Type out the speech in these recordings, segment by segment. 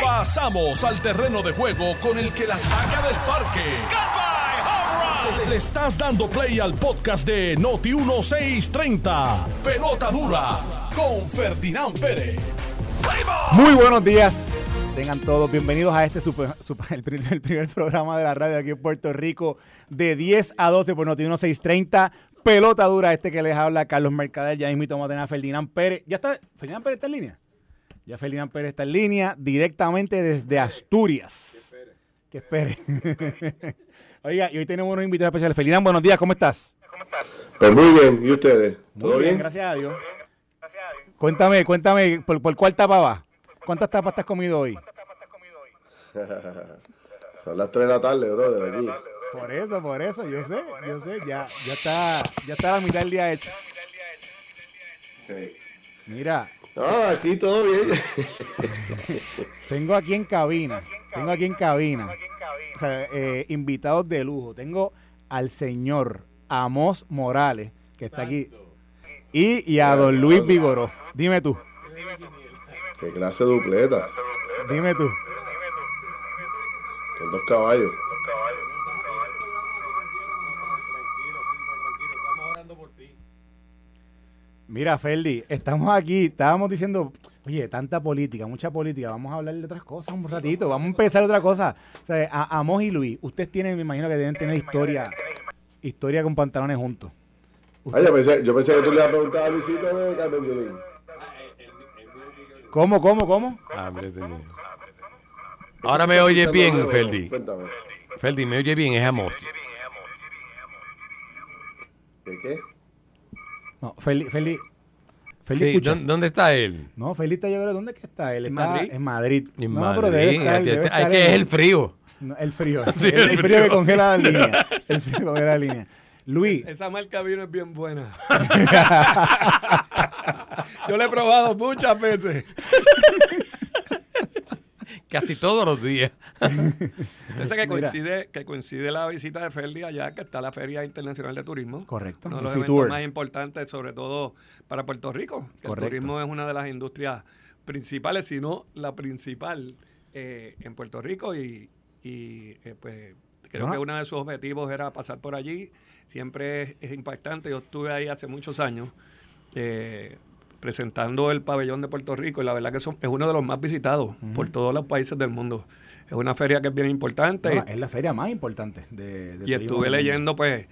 Pasamos al terreno de juego con el que la saca del parque. Le estás dando play al podcast de Noti 1630. Pelota dura con Ferdinand Pérez. Muy buenos días. Tengan todos bienvenidos a este super, super- el, primer, el primer programa de la radio aquí en Puerto Rico de 10 a 12 por Noti 1630. Pelota dura, este que les habla Carlos Mercader, ya mismo vamos a tener a Ferdinand Pérez. ¿Ya está? ¿Ferdinand Pérez está en línea? Ya Ferdinand Pérez está en línea directamente desde Asturias. Que espere. Oiga, y hoy tenemos unos invitados especiales. Ferdinand, buenos días, ¿cómo estás? Pues muy bien, ¿y ustedes? ¿Todo Muy bien? gracias a Dios. Cuéntame, cuéntame, ¿por, por cuál tapa va? ¿Cuántas tapas te has comido hoy? Son las 3 de la tarde, brother, aquí. Por eso, por eso, yo sé, yo sé, ya, ya está, ya está la mitad del día hecho. Mira, No, aquí todo bien. tengo aquí en cabina, tengo aquí en cabina, o sea, eh, invitados de lujo. Tengo al señor Amos Morales, que está aquí, y, y a don Luis Vigoró. Dime tú, Qué clase de dupleta. dime tú. Son dos caballos. Mira, Ferdi, estamos aquí, estábamos diciendo, oye, tanta política, mucha política, vamos a hablar de otras cosas un ratito, vamos a empezar otra cosa. O sea, a, Amos y Luis, ustedes tienen, me imagino que deben tener historia, historia con pantalones juntos. Ah, yo pensé, yo pensé que tú le ibas a preguntar a Luisito de Carmen Yulín. ¿Cómo, cómo, cómo? Ahora me oye bien, Cuéntame, Ferdi. Cuéntame. Ferdi, me oye bien, es Amos. ¿Qué qué? No, Feli, Feli, Feli, Sí. ¿dónde, está él? No, Feli está, yo creo, ¿dónde que está? Él ¿En está Madrid? en Madrid. En no, Madrid. pero debe estar, Ay, debe ay, estar que es el frío. No, el frío. Sí, el, el frío, frío. que congela la línea. El frío que congela la línea. Luis, Esa marca vino es bien buena. Yo la he probado muchas veces. Casi todos los días. Ese que Mira. coincide, que coincide la visita de Ferdi allá, que está la Feria Internacional de Turismo. Correcto, Uno de los eventos más importantes, sobre todo para Puerto Rico. que Correcto. El turismo es una de las industrias principales, si no la principal eh, en Puerto Rico. Y, y, eh, pues creo que uno de sus objetivos era pasar por allí. Siempre es, es impactante. Yo estuve ahí hace muchos años. eh, presentando el pabellón de Puerto Rico y la verdad que son- es uno de los más visitados por todos los países del mundo. Es una feria que es bien importante no, es la feria más importante de, de y estuve leyendo pues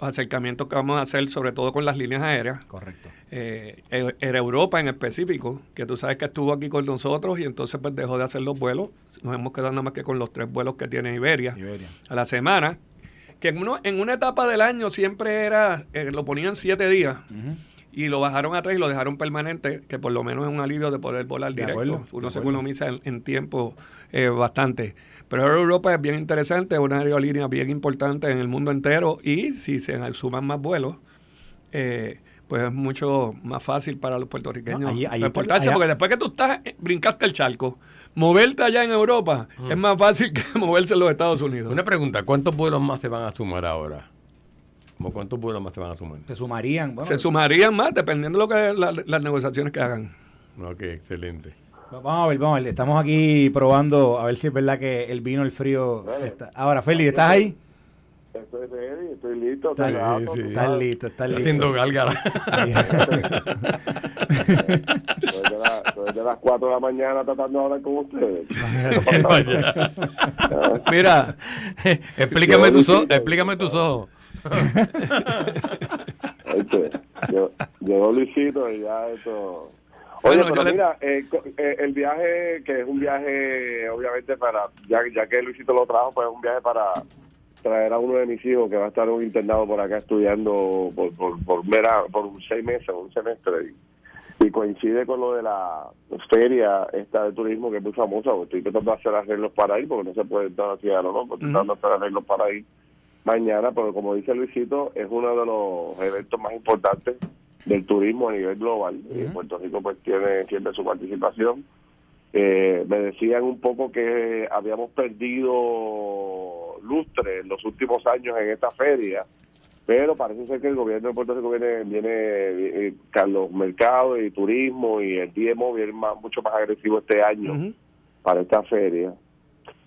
los acercamientos que vamos a hacer sobre todo con las líneas aéreas. Correcto. Eh, eh, era Europa en específico, que tú sabes que estuvo aquí con nosotros y entonces pues dejó de hacer los vuelos. Nos hemos quedado nada más que con los tres vuelos que tiene Iberia, Iberia. a la semana. Que en, uno, en una etapa del año siempre era, eh, lo ponían siete días Ujú. Y lo bajaron a tres y lo dejaron permanente, que por lo menos es un alivio de poder volar De directo. acuerdo, Uno se economiza en, en tiempo eh, bastante. Pero Europa es bien interesante, es una aerolínea bien importante en el mundo entero y si se suman más vuelos, eh, pues es mucho más fácil para los puertorriqueños No, allí transportarse, está- allá- porque después que tú estás, eh, brincaste el charco, moverte allá en Europa es más fácil que moverse en los Estados Unidos. Una pregunta, ¿cuántos vuelos más se van a sumar ahora? ¿Cómo cuántos vuelos más se van a sumar? Se sumarían. bueno, se sumarían más dependiendo de lo que la- las negociaciones que hagan. Ok, excelente. Vamos a ver, vamos a ver. Estamos aquí probando a ver si es verdad que el vino, el frío. Está. Ahora, Feli, ¿estás ahí? Estoy ready, estoy listo. Estás, sí. sabes. listo, estás Está listo. haciendo gálgara. Estoy de, la- estoy de las 4 de la mañana tratando de hablar con ustedes. Mira, explícame tus ojos, explícame tus ojos. Este, yo, llegó Luisito y ya esto. Bueno, Oye, pero le- mira, eh, eh, el viaje, que es un viaje, obviamente, para, ya, ya que Luisito lo trajo, pues es un viaje para traer a uno de mis hijos que va a estar un internado por acá estudiando por, por, por, mera- por seis meses, un semestre. Y, y coincide con lo de la feria esta de turismo que es muy famosa, porque estoy tratando de hacer arreglos para ir, porque no se puede entrar a la ciudad, ¿no? Porque estoy tratando de hacer arreglos para ir mañana, pero como dice Luisito, es uno de los eventos más importantes del turismo a nivel global. Y Puerto Rico pues tiene siempre su participación. Eh, me decían un poco que habíamos perdido lustre en los últimos años en esta feria pero parece ser que el gobierno de Puerto Rico viene, viene eh, los mercados y turismo y el DMO viene más, mucho más agresivo este año para esta feria.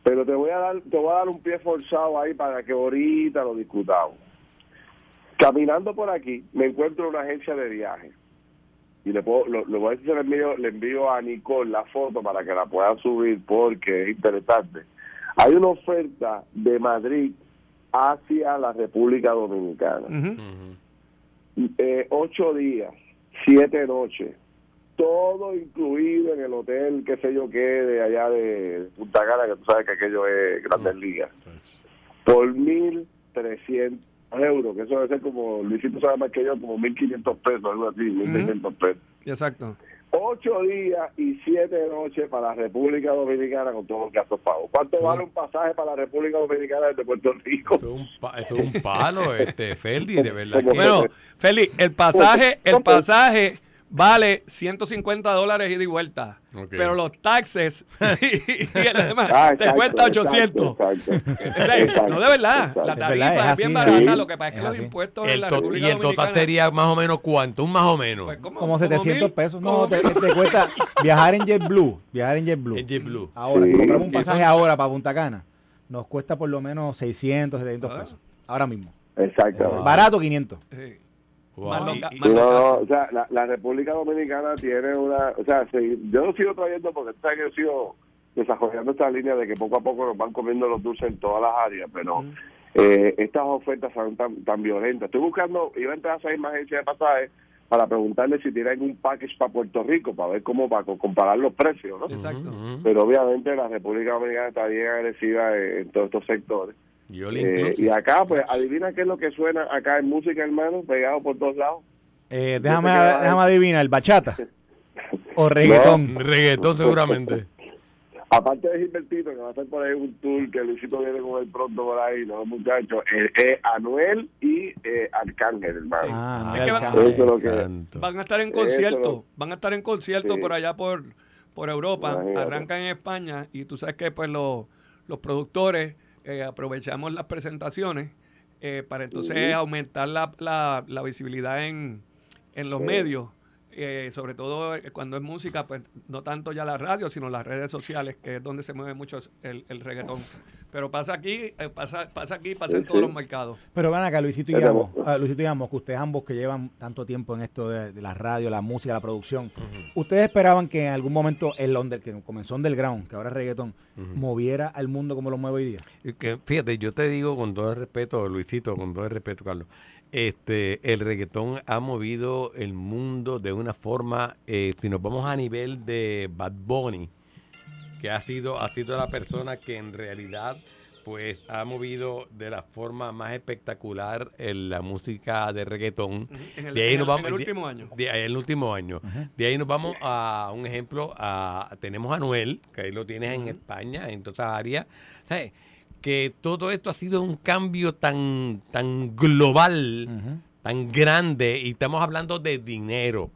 Pero te voy a dar te voy a dar un pie forzado ahí para que ahorita lo discutamos. Caminando por aquí me encuentro una agencia de viajes y le puedo lo, voy a decir le envío, le envío a Nicole la foto para que la pueda subir porque es interesante. Hay una oferta de Madrid hacia la República Dominicana. Eh, ocho días, siete noches, todo incluido en el hotel, qué sé yo qué, de allá de Punta Cana, que tú sabes que aquello es Grandes Ligas, por mil trescientos euros, que eso debe ser como, Luisito sabe más que yo, como mil quinientos pesos, algo así, mil quinientos pesos. Exacto ocho días y siete noches para la República Dominicana con todos los gastos pagos. ¿Cuánto vale un pasaje para la República Dominicana desde Puerto Rico? Esto es un, un palo, este, Feldi, de verdad. Bueno, Feli, el pasaje, el pasaje vale 150 dólares ida y vuelta. Pero los taxes y, el demás ah, te cuesta 800. no, de verdad. La tarifa es, bien barata. Lo que pasa es que los impuestos en la República Y el total sería más o menos cuánto? Un más o menos. Pues como, 700 pesos. No, te, cuesta viajar en JetBlue. Viajar en JetBlue. En JetBlue. Ahora, si compramos un pasaje ahora para Punta Cana, nos cuesta por lo menos 600, 700 ah. pesos. Ahora mismo. Exacto. Barato, 500. Sí no, o sea, la, República Dominicana tiene una, o sea, yo lo sigo trayendo porque que yo sigo desarrollando esta línea de que poco a poco nos van comiendo los dulces en todas las áreas, pero eh, estas ofertas son tan, tan violentas. Estoy buscando, iba a entrar a seis más agencias de pasajes para preguntarle si tienen un package para Puerto Rico, para ver cómo, para comparar los precios, ¿no? Exacto. Pero obviamente la República Dominicana está bien agresiva en todos estos sectores. Eh, y acá, pues, adivina qué es lo que suena acá en música, hermano, pegado por todos lados. Eh, déjame, déjame adivinar, bachata o reggaetón. reggaetón seguramente. Aparte de Gilbertito, que va a hacer por ahí un tour que Luisito viene con él pronto por ahí, los muchachos, eh, es Anuel y eh, Arcángel, hermano. Ah, es que van, van, a estar en concierto, van a estar en concierto por allá por, por Europa, arrancan en España y tú sabes que pues los, los productores eh, aprovechamos las presentaciones eh, para entonces aumentar la, la, la, visibilidad en, en los medios. Eh, sobre todo cuando es música, pues no tanto ya la radio, sino las redes sociales, que es donde se mueve mucho el, el reggaetón. Pero pasa aquí, pasa, pasa aquí, pasa en todos los mercados. Pero van acá, Luisito y Amo, ah, Luisito y Amo, que ustedes ambos que llevan tanto tiempo en esto de, la radio, la música, la producción, ¿ustedes esperaban que en algún momento el under, que comenzó underground, que ahora es reggaetón, moviera al mundo como lo mueve hoy día? Que, fíjate, yo te digo con todo el respeto, Luisito, con todo el respeto, Carlos, este, el reggaetón ha movido el mundo de una forma, eh, si nos vamos a nivel de Bad Bunny, que ha sido, ha sido la persona que en realidad pues ha movido de la forma más espectacular en la música de reggaetón. En el, de ahí nos vamos, en el último año. De, el último año. De ahí nos vamos a un ejemplo, a, tenemos a Noel, que ahí lo tienes en España, en todas áreas. Que todo esto ha sido un cambio tan, tan global, tan grande, y estamos hablando de dinero.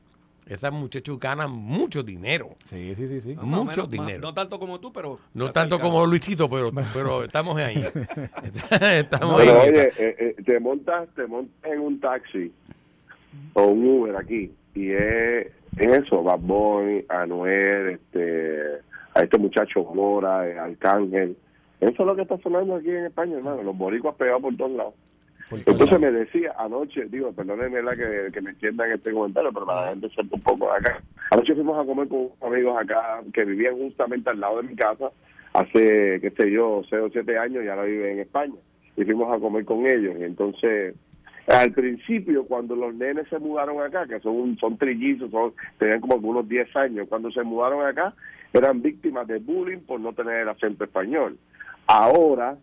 Esas muchachos ganan mucho dinero. Sí, sí, sí. sí. Mucho dinero. no tanto como tú, pero... No tanto como Luisito, pero, pero estamos ahí. estamos ahí. Oye, eh, eh, te, montas, te montas en un taxi o un Uber aquí y es, eso, Bad Boy, Anuel, este, a este muchacho Mora, eh, Arcángel. Eso es lo que está sonando aquí en España, hermano. Los boricuas pegados por todos lados. Entonces me decía anoche, digo, perdónenme la que, que me entiendan este comentario, pero para la gente un poco acá. Anoche fuimos a comer con amigos acá que vivían justamente al lado de mi casa hace, qué sé yo, 6 o 7 años y ahora viven en España. Y fuimos a comer con ellos. Y entonces, al principio, cuando los nenes se mudaron acá, que son, son trillizos, son, tenían como algunos 10 años, cuando se mudaron acá, eran víctimas de bullying por no tener el acento español. Ahora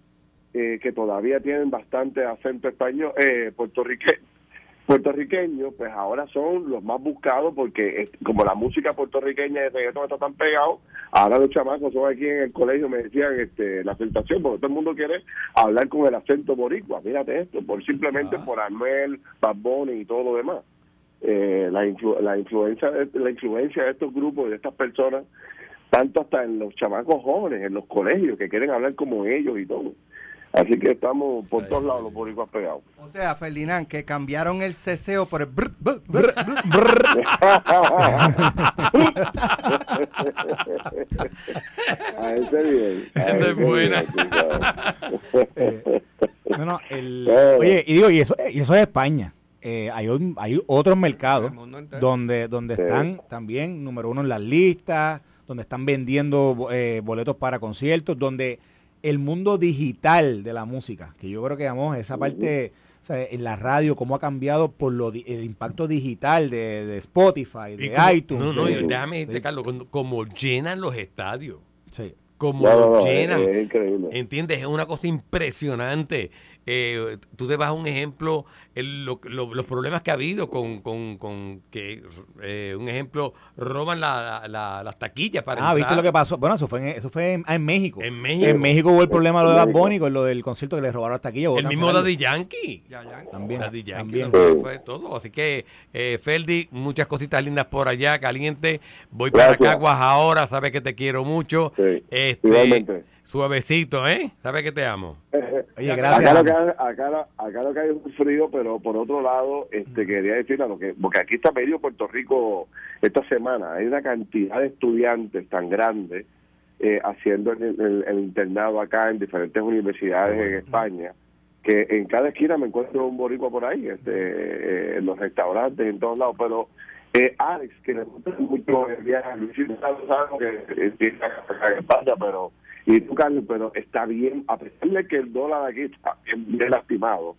eh, que todavía tienen bastante acento español, eh, puertorriqueño, puertorriqueño, pues ahora son los más buscados porque como la música puertorriqueña de reggaetón está tan pegado, ahora los chamacos son aquí en el colegio me decían este la aceptación, porque todo el mundo quiere hablar con el acento boricua, mírate esto, por simplemente ah. por Anuel, Bad y todo lo demás. Eh, la, la influencia de, la influencia de estos grupos de estas personas tanto hasta en los chamacos jóvenes en los colegios que quieren hablar como ellos y todo Así que estamos por todos lados los boricuas pegados. O sea, Ferdinand, que cambiaron el ceseo por el brr, brr, brr, brr. A ese bien. a Esa es ese buena. bien. Eh, no, no, el- oye, y digo, y eso, y eso es España. Eh, hay, un- hay otros mercados donde, donde Sí. están también número uno en las listas, donde están vendiendo eh, boletos para conciertos, donde el mundo digital de la música, que yo creo que vamos, esa parte o sea, en la radio, cómo ha cambiado por lo di- el impacto digital de, de Spotify, de como- iTunes. No, no, de- y déjame decirte, de- Carlos, como, llenan los estadios. sí. Como No, no, lo no, es, llenan. es increíble. ¿Entiendes? Es una cosa impresionante. Eh, tú te vas a un ejemplo, el- lo- lo- los problemas que ha habido con, con, con que, eh, un ejemplo, roban la- la- las taquillas para Ah, ¿viste lo que pasó? Bueno, eso fue en, eso fue en, ah, en México. En México. En México hubo el problema de lo de Bad. Bunny con lo del concierto que le robaron las taquillas. El mismo. Daddy Yankee. Ya, ya. También. Daddy Yankee también. fue, fue todo. Así que, eh, Ferdi, muchas cositas lindas por allá, caliente. Voy para. Caguas ahora, sabes que te quiero mucho. Sí, Este, igualmente. Suavecito, ¿eh? Sabes que te amo. Oye, Acá gracias. lo, que hay, acá, lo- acá lo que hay es un frío, pero por otro lado, este quería decir algo que, porque aquí está medio Puerto Rico esta semana, hay una cantidad de estudiantes tan grande eh, haciendo el, el- el internado acá en diferentes universidades en España, que en cada esquina me encuentro un boricua por ahí, este, eh, en los restaurantes, en todos lados, pero eh, Alex, que le gusta mucho el viaje Luis, sabes que eh, tiene acá en España, pero y tú, Carlos, pero está bien, a pesar de que el dólar aquí está bien, bien lastimado,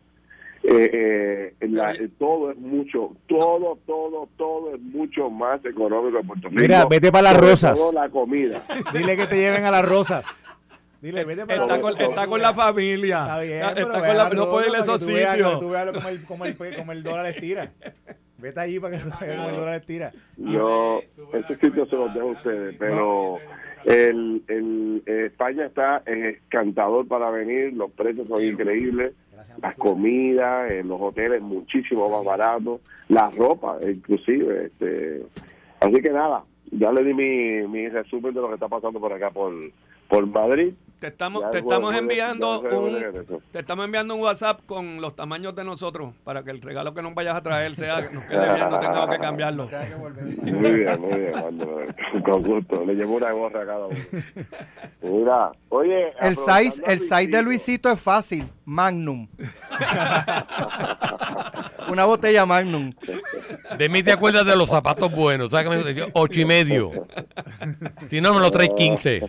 eh, eh, la- eh, todo es mucho, todo, todo, todo es mucho más económico en Puerto Rico. Mira, vete pa' las rosas. todo la comida. Dile que te lleven a las rosas. Dile, vete para Está las con, está con la familia. Está bien, Está- pero con la- no puede ir a esos para sitios. que tú veas cómo el, cómo el, cómo el dólar estira. Vete allí para que tú veas cómo el dólar estira. Yo, esos sitios se los dejo a ustedes, pero el, el, eh, España está eh, encantador para venir, los precios son increíbles, las comidas, eh, los hoteles muchísimo más baratos, la ropa inclusive. este Así que nada, ya le di mi, mi resumen de lo que está pasando por acá por, por Madrid. Te estamos, Ya te estamos enviando ya un te estamos enviando un WhatsApp con los tamaños de nosotros para que el regalo que nos vayas a traer sea que nos quede bien, no tengamos que cambiarlo. Muy bien, muy bien, con gusto. Le llevo una gorra a cada uno. Mira, oye. El size, el size de Luisito es fácil, Magnum. Una botella Magnum. De mí te acuerdas de los zapatos buenos. ¿Sabes qué me ocho y medio. Si no, me lo traes 15.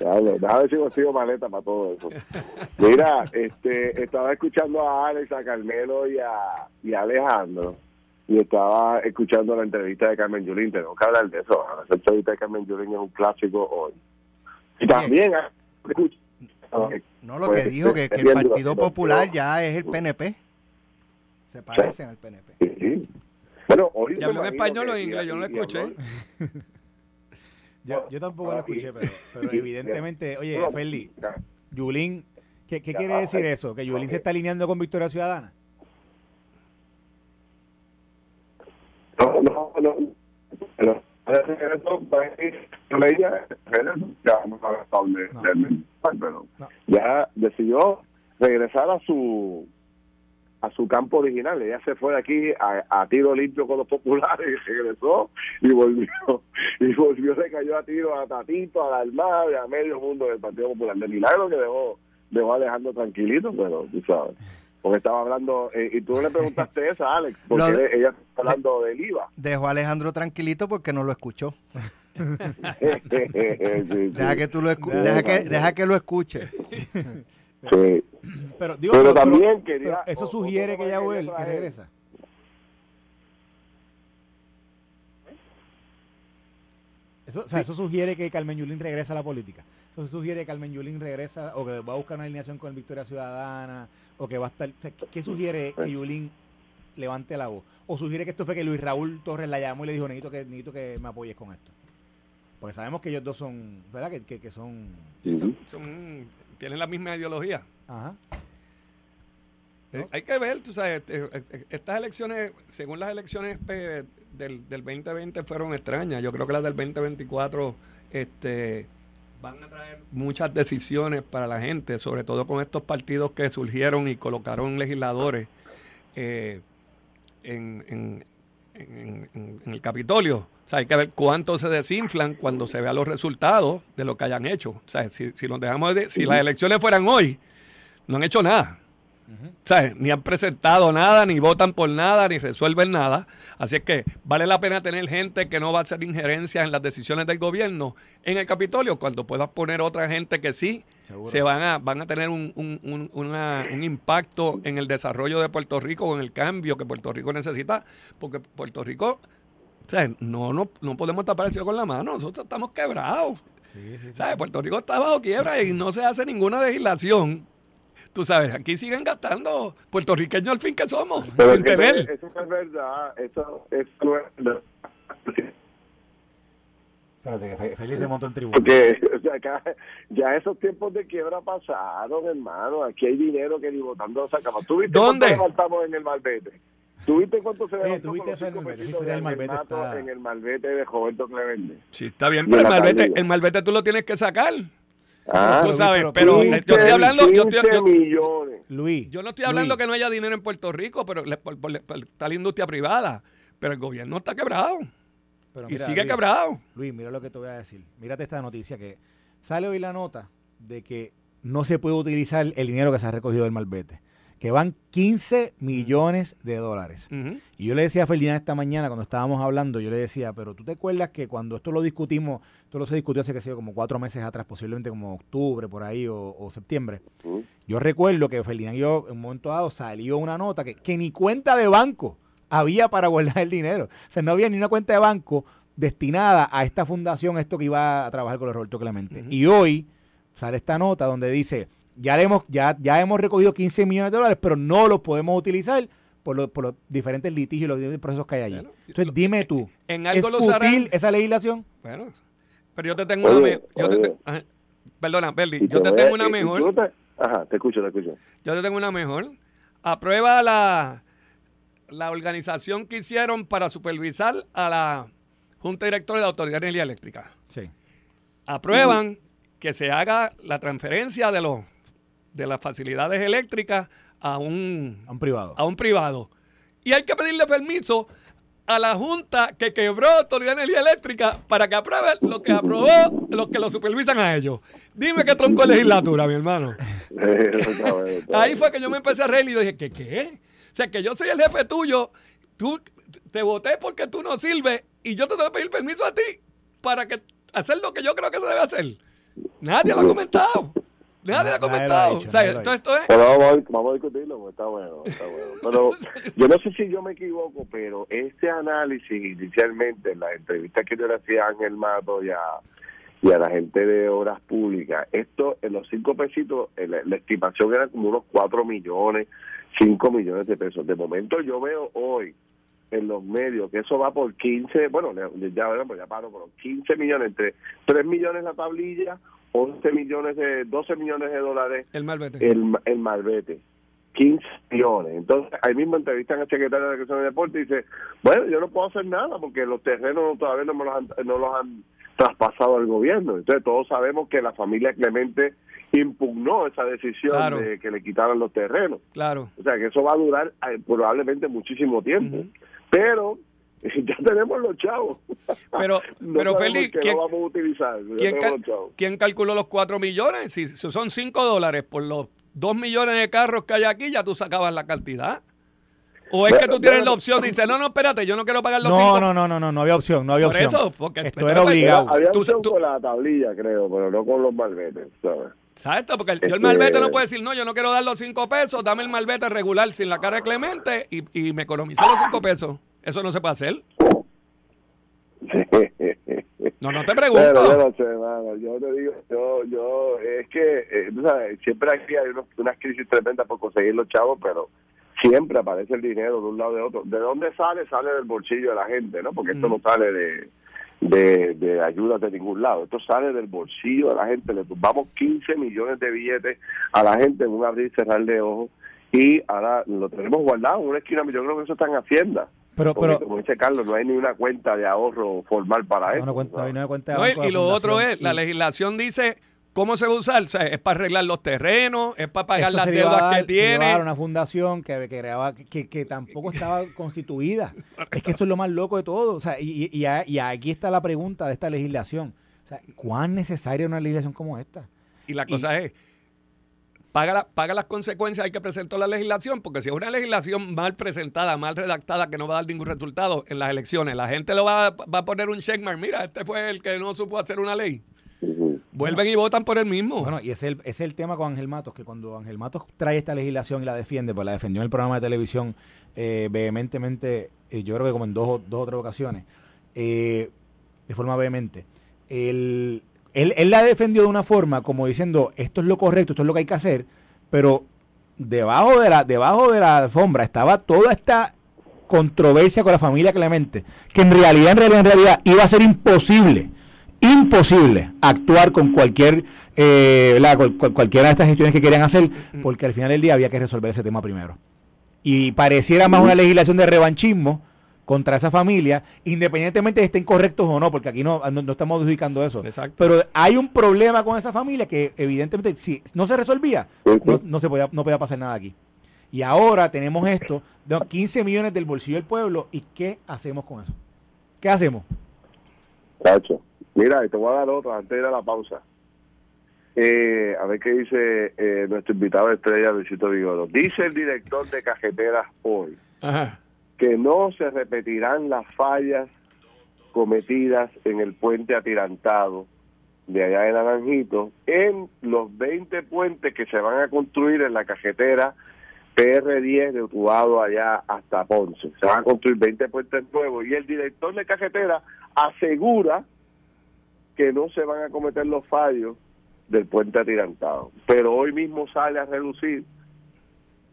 Diablo, Déjame ver si consigo maleta para todo eso. Mira, este, estaba escuchando a Alex, a Carmelo y a, y a Alejandro. Y estaba escuchando la entrevista de Carmen Yulín. Tengo que hablar de eso. La entrevista de Carmen Yulín es un clásico hoy. Y también. ah, escucha- No, lo que Pues, dijo que, que el Partido Popular ya es el PNP. Se parecen al PNP. Sí, sí. Bueno, hoy ¿Y me habló en imagino español o que- en inglés? Yo no lo escuché. Yo, yo tampoco lo escuché, pero, pero evidentemente, oye, No, Ferli, Yulín, ¿qué, qué quiere decir eso? ¿Que Yulín se está alineando con Victoria Ciudadana? No, no, no. Pero, ya decidió regresar a su a su campo original. Ella se fue de aquí a, a tiro limpio con los populares y regresó y volvió. Y volvió, se cayó a tiro a Tatito, a la Armada y a medio mundo del Partido Popular. De milagro que dejó, dejó a Alejandro tranquilito, pero tú sabes. Porque estaba hablando, eh, y tú no le preguntaste eso a Alex, porque de- ella está hablando del IVA. Dejó a Alejandro tranquilito porque no lo escuchó. Sí, sí. Deja que tú lo escu- deja que sí. deja que lo escuche. Sí. Pero, digo, Pero también pero quería- eso sugiere que ella que vuelve, que regresa. Eso, o sea, eso sugiere que Carmen Yulín regresa a la política. Eso sugiere que Carmen Yulín regresa o que va a buscar una alineación con el Victoria Ciudadana o que va a estar... o sea, ¿qué- ¿Qué sugiere que Yulín levante la voz? ¿O sugiere que esto fue que Luis Raúl Torres la llamó y le dijo, necesito que, necesito que me apoyes con esto? Porque sabemos que ellos dos son, ¿verdad? Que, que, que son... Son, tienen la misma ideología. Ajá. Eh, hay que ver, tú sabes, eh, eh, estas elecciones, según las elecciones eh, del, del 2020 fueron extrañas. Yo creo que las del 2024 este, van a traer muchas decisiones para la gente, sobre todo con estos partidos que surgieron y colocaron legisladores eh, en, el Capitolio. O sea, hay que ver cuánto se desinflan cuando se vean los resultados de lo que hayan hecho. O sea, si, si nos dejamos de- si las elecciones fueran hoy, no han hecho nada. ¿Sabes? Ni han presentado nada, ni votan por nada, ni resuelven nada. Así es que vale la pena tener gente que no va a hacer injerencias en las decisiones del gobierno en el Capitolio, cuando puedas poner otra gente que sí se van a, van a tener un, un- un- una- un impacto en el desarrollo de Puerto Rico, en el cambio que Puerto Rico necesita, porque Puerto Rico, o sea, no, no, no podemos tapar el cielo con la mano, nosotros estamos quebrados. ¿Sabes? Puerto Rico está bajo quiebra y no se hace ninguna legislación. Tú sabes, aquí siguen gastando puertorriqueños al fin que somos, Pero sin tener. Eso, es verdad. Eso, es verdad. Espérate, que Fe- Félix se montó en tribuna. Porque o sea, acá, ya esos tiempos de quiebra pasaron, hermano. Aquí hay dinero que ni votando lo sacamos. ¿Tú viste ¿Dónde? cuánto levantamos en el Malvete? ¿Tú viste cuánto se Oye, levantó ¿tú viste con los eso en el Malvete? Está- En el Malvete de Roberto Clemente. Sí, está bien, pero el malvete, el malvete tú lo tienes que sacar. Ah, tú sabes, pero- pero pero- eh, yo estoy hablando, yo, estoy- 15 yo- millones. Luis. yo no estoy hablando Luis, que no haya dinero en Puerto Rico, pero le- por- por- por- está la industria privada. Pero el gobierno está quebrado pero y sigue Luis, quebrado. Luis, mira lo que te voy a decir. Mírate esta noticia que sale hoy la nota de que no se puede utilizar el dinero que se ha recogido del Malvete. Que van 15 millones de dólares. Y yo le decía a Ferdinand esta mañana cuando estábamos hablando, yo le decía, pero tú te acuerdas que cuando esto lo discutimos, esto lo se discutió hace que sé yo, como cuatro meses atrás, posiblemente como octubre, por ahí, o, o septiembre. Yo recuerdo que Ferdinand y yo, en un momento dado, salió una nota que, que ni cuenta de banco había para guardar el dinero. O sea, no había ni una cuenta de banco destinada a esta fundación, esto que iba a trabajar con los Roberto Clemente. Y hoy sale esta nota donde dice, ya, le hemos, ya, ya hemos recogido 15 millones de dólares, pero no los podemos utilizar por, los- por los diferentes litigios y los diferentes procesos que hay allí. Bueno, Entonces, lo- dime tú, en ¿es algo lo fútil usarán. esa legislación? Bueno, pero yo te tengo Oye, una me- yo te oye. te- ajá. Perdona, Berli, yo te a- tengo una mejor. te- Ajá, te escucho, te escucho. Yo te tengo una mejor. Aprueba la, la organización que hicieron para supervisar a la Junta Directora de la Autoridad de Energía Eléctrica. Sí. Aprueban que se haga la transferencia de los de las facilidades eléctricas a un, A un privado. a un privado. Y hay que pedirle permiso a la Junta que quebró Autoridad de Energía Eléctrica para que apruebe lo que aprobó los que lo supervisan a ellos. Dime qué tronco de legislatura, mi hermano. Ahí fue que yo me empecé a reír y dije, ¿qué qué? O sea, que yo soy el jefe tuyo, tú te voté porque tú no sirves y yo te tengo que pedir permiso a ti para que hacer lo que yo creo que se debe hacer. Nadie lo ha comentado. Lo ha comentado. dicho, o sea, nadie lo ha entonces esto es... Pero vamos, a- vamos a discutirlo, porque está bueno, está bueno. Pero yo no sé si yo me equivoco, pero este análisis inicialmente, en las entrevistas que yo le hacía a Ángel Mato y a, y a la gente de Obras Públicas, esto en los cinco pesitos, la, la estimación era como unos cuatro millones, cinco millones de pesos. De momento yo veo hoy en los medios que eso va por 15, bueno, le- ya, ya paro, pero 15 millones, entre 3 millones la tablilla, 11 millones de, 12 millones de dólares El malvete. el, el malvete. 15 millones. Entonces, ahí mismo entrevistan al secretario de Educación y Deporte y dice, bueno, yo no puedo hacer nada porque los terrenos todavía no, me los han, no los han traspasado al gobierno. Entonces, todos sabemos que la familia Clemente impugnó esa decisión Claro. de que le quitaran los terrenos. Claro. O sea, que eso va a durar eh, probablemente muchísimo tiempo. Pero ya tenemos los chavos. Pero- No pero, Feli, que ¿quién- lo vamos a utilizar. ¿Quién, tenemos ca- los chavos. quién calculó los 4 millones? Si si son 5 dólares por los 2 millones de carros que hay aquí, ya tú sacabas la cantidad. ¿O es que tú tienes bueno, la opción y dices, no, no, espérate, yo no quiero pagar los No, 5? no, no, no, no, no había opción, no había Por opción. eso, porque- Esto era obligado. Había Tú- opción tú- con la tablilla, creo, pero no con los malvetes. ¿sabes? Exacto, porque el- yo el Este- malvete no puede decir, no, yo no quiero dar los 5 pesos, dame el malvete regular sin la cara de Clemente y, y me economicé los 5 pesos. Eso no se puede hacer. No, no te Pero yo pregunto. no sé, mano. Yo te digo, yo, yo, es que, eh, tú sabes, siempre aquí hay unos- unas crisis tremendas por conseguir los chavos, pero siempre aparece el dinero de un lado de otro. ¿De dónde sale? Sale del bolsillo de la gente, ¿no? Porque esto no sale de, de, de ayudas de ningún lado. Esto sale del bolsillo de la gente. Le tumbamos 15 millones de billetes a la gente en un abrir y cerrar de ojos y ahora lo tenemos guardado en una esquina. Yo creo que eso está en Hacienda. Pero, pero, como dice Carlos, no hay ni una cuenta de ahorro formal para no, eso. no cuenta- no hay una cuenta de No, y- y lo otro es, la Y- legislación dice cómo se va a usar. O sea, es para arreglar los terrenos, es para pagar Esto las deudas dar- que se a tiene. una fundación que, que creaba que, que tampoco estaba constituida. Es que esto es lo más loco de todo. O sea, y, y- y a- y aquí está la pregunta de esta legislación. O sea, ¿cuán necesaria es una legislación como esta? Y la cosa es, paga, la- paga las consecuencias al que presentó la legislación, porque si es una legislación mal presentada, mal redactada, que no va a dar ningún resultado en las elecciones, la gente lo va, a- va a poner un checkmark. Mira, este fue el que no supo hacer una ley. Vuelven y votan por el mismo. Bueno, y ese es, el, ese es el tema con Ángel Matos, que cuando Ángel Matos trae esta legislación y la defiende, pues la defendió en el programa de televisión eh, vehementemente, eh, yo creo que como en dos, o- dos o tres ocasiones, eh, de forma vehemente. Él, él, él la defendió de una forma como diciendo, esto es lo correcto, esto es lo que hay que hacer, pero debajo de la, debajo de la alfombra estaba toda esta controversia con la familia Clemente, que en realidad, en realidad, en realidad iba a ser imposible, imposible actuar con cualquier, eh. Cual- cual- cualquiera de estas gestiones que querían hacer, porque al final del día había que resolver ese tema primero. Y pareciera más una legislación de revanchismo contra esa familia, independientemente de estén correctos o no, porque aquí no, no, no estamos adjudicando eso. Exacto. Pero hay un problema con esa familia que evidentemente si no se resolvía, no, no se podía, no podía pasar nada aquí. Y ahora tenemos esto, de 15 millones del bolsillo del pueblo, ¿y qué hacemos con eso? ¿Qué hacemos? Chacho. Mira, te voy a dar otra antes de ir a la pausa. Eh, a ver qué dice eh, nuestro invitado estrella, Luisito Vigoro. Dice el director de Cajeteras hoy Ajá. Que no se repetirán las fallas cometidas en el puente atirantado de allá de Naranjito en los 20 puentes que se van a construir en la cajetera PR10 de Utuado allá hasta Ponce. Se van a construir 20 puentes nuevos y el director de cajetera asegura que no se van a cometer los fallos del puente atirantado. Pero hoy mismo sale a reducir